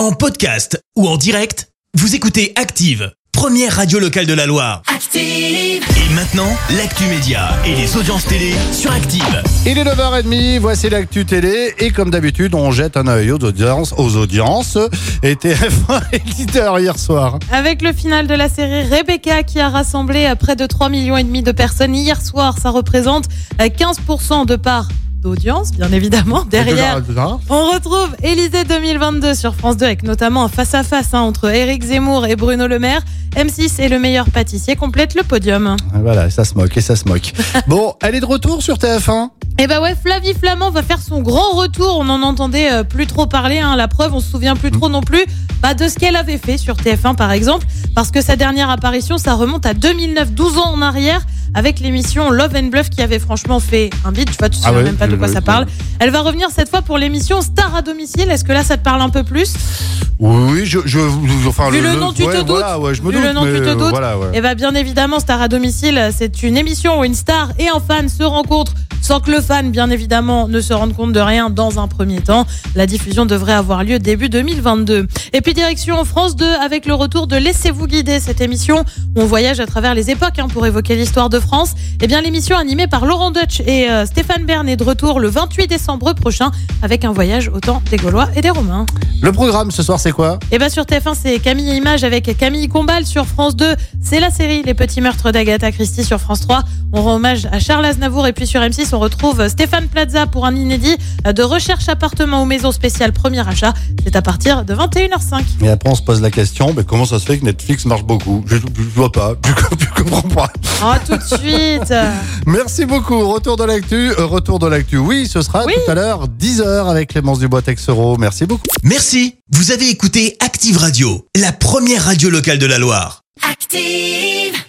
En podcast ou en direct, vous écoutez Active, première radio locale de la Loire. Active. Et maintenant, l'actu média et les audiences télé sur Active. Il est 9h30, voici l'actu télé et comme d'habitude on jette un œil aux audiences, aux audiences et TF1 est leader hier soir. Avec le final de la série Rebecca qui a rassemblé euh, près de 3 millions et demi de personnes hier soir, ça représente euh, 15% de part d'audience, bien évidemment. Derrière, on retrouve Élysée 2022 sur France 2 avec notamment un face-à-face hein, entre Éric Zemmour et Bruno Le Maire. M6 et le meilleur pâtissier complètent le podium. Voilà, ça se moque et ça se moque. Bon, elle est de retour sur TF1 Et bah ouais, Flavie Flamand va faire son grand retour. On en entendait euh, plus trop parler. hein. La preuve, on se souvient plus trop non plus bah, de ce qu'elle avait fait sur TF1 par exemple. Parce que sa dernière apparition, ça remonte à 2009, 12 ans en arrière, avec l'émission Love and Bluff qui avait franchement fait un beat. Tu vois, tu sais Ah ouais, même pas de quoi ouais, ça parle. Elle va revenir cette fois pour l'émission Star à domicile. Est-ce que là, ça te parle un peu plus? Oui, je, je, enfin, Vu le nom, tu te ouais, doutes Voilà, ouais, je me Vu doute. le nom, tu te euh, doutes Voilà, ouais. Eh bien, bien évidemment, Star à domicile, c'est une émission où une star et un fan se rencontrent sans que le fan, bien évidemment, ne se rende compte de rien dans un premier temps. La diffusion devrait avoir lieu début 2022. Et puis, direction France 2 avec le retour de Laissez-vous guider, cette émission où on voyage à travers les époques hein, pour évoquer l'histoire de France. Eh bien, l'émission animée par Laurent Deutsch et euh, Stéphane Bern est de retour le 28 décembre prochain avec un voyage au temps des Gaulois et des Romains. Le programme ce soir, c'est quoi? Et bien sur TF1, c'est Camille et Images avec Camille Combal. Sur France 2, c'est la série Les Petits Meurtres d'Agatha Christie. Sur France 3, on rend hommage à Charles Aznavour. Et puis sur M6, on retrouve Stéphane Plaza pour un inédit de recherche appartement ou maison spéciale premier achat. C'est à partir de 21h05. Et après, on se pose la question, mais comment ça se fait que Netflix marche beaucoup? Je, je vois pas, je, je comprends pas. Oh, tout de suite Merci beaucoup. Retour de l'actu. euh, Retour de l'actu. Oui, ce sera Oui. tout à l'heure, 10h avec Clémence Dubois-Texero. Merci beaucoup. Merci, vous avez écouté Active Radio, la première radio locale de la Loire. Active.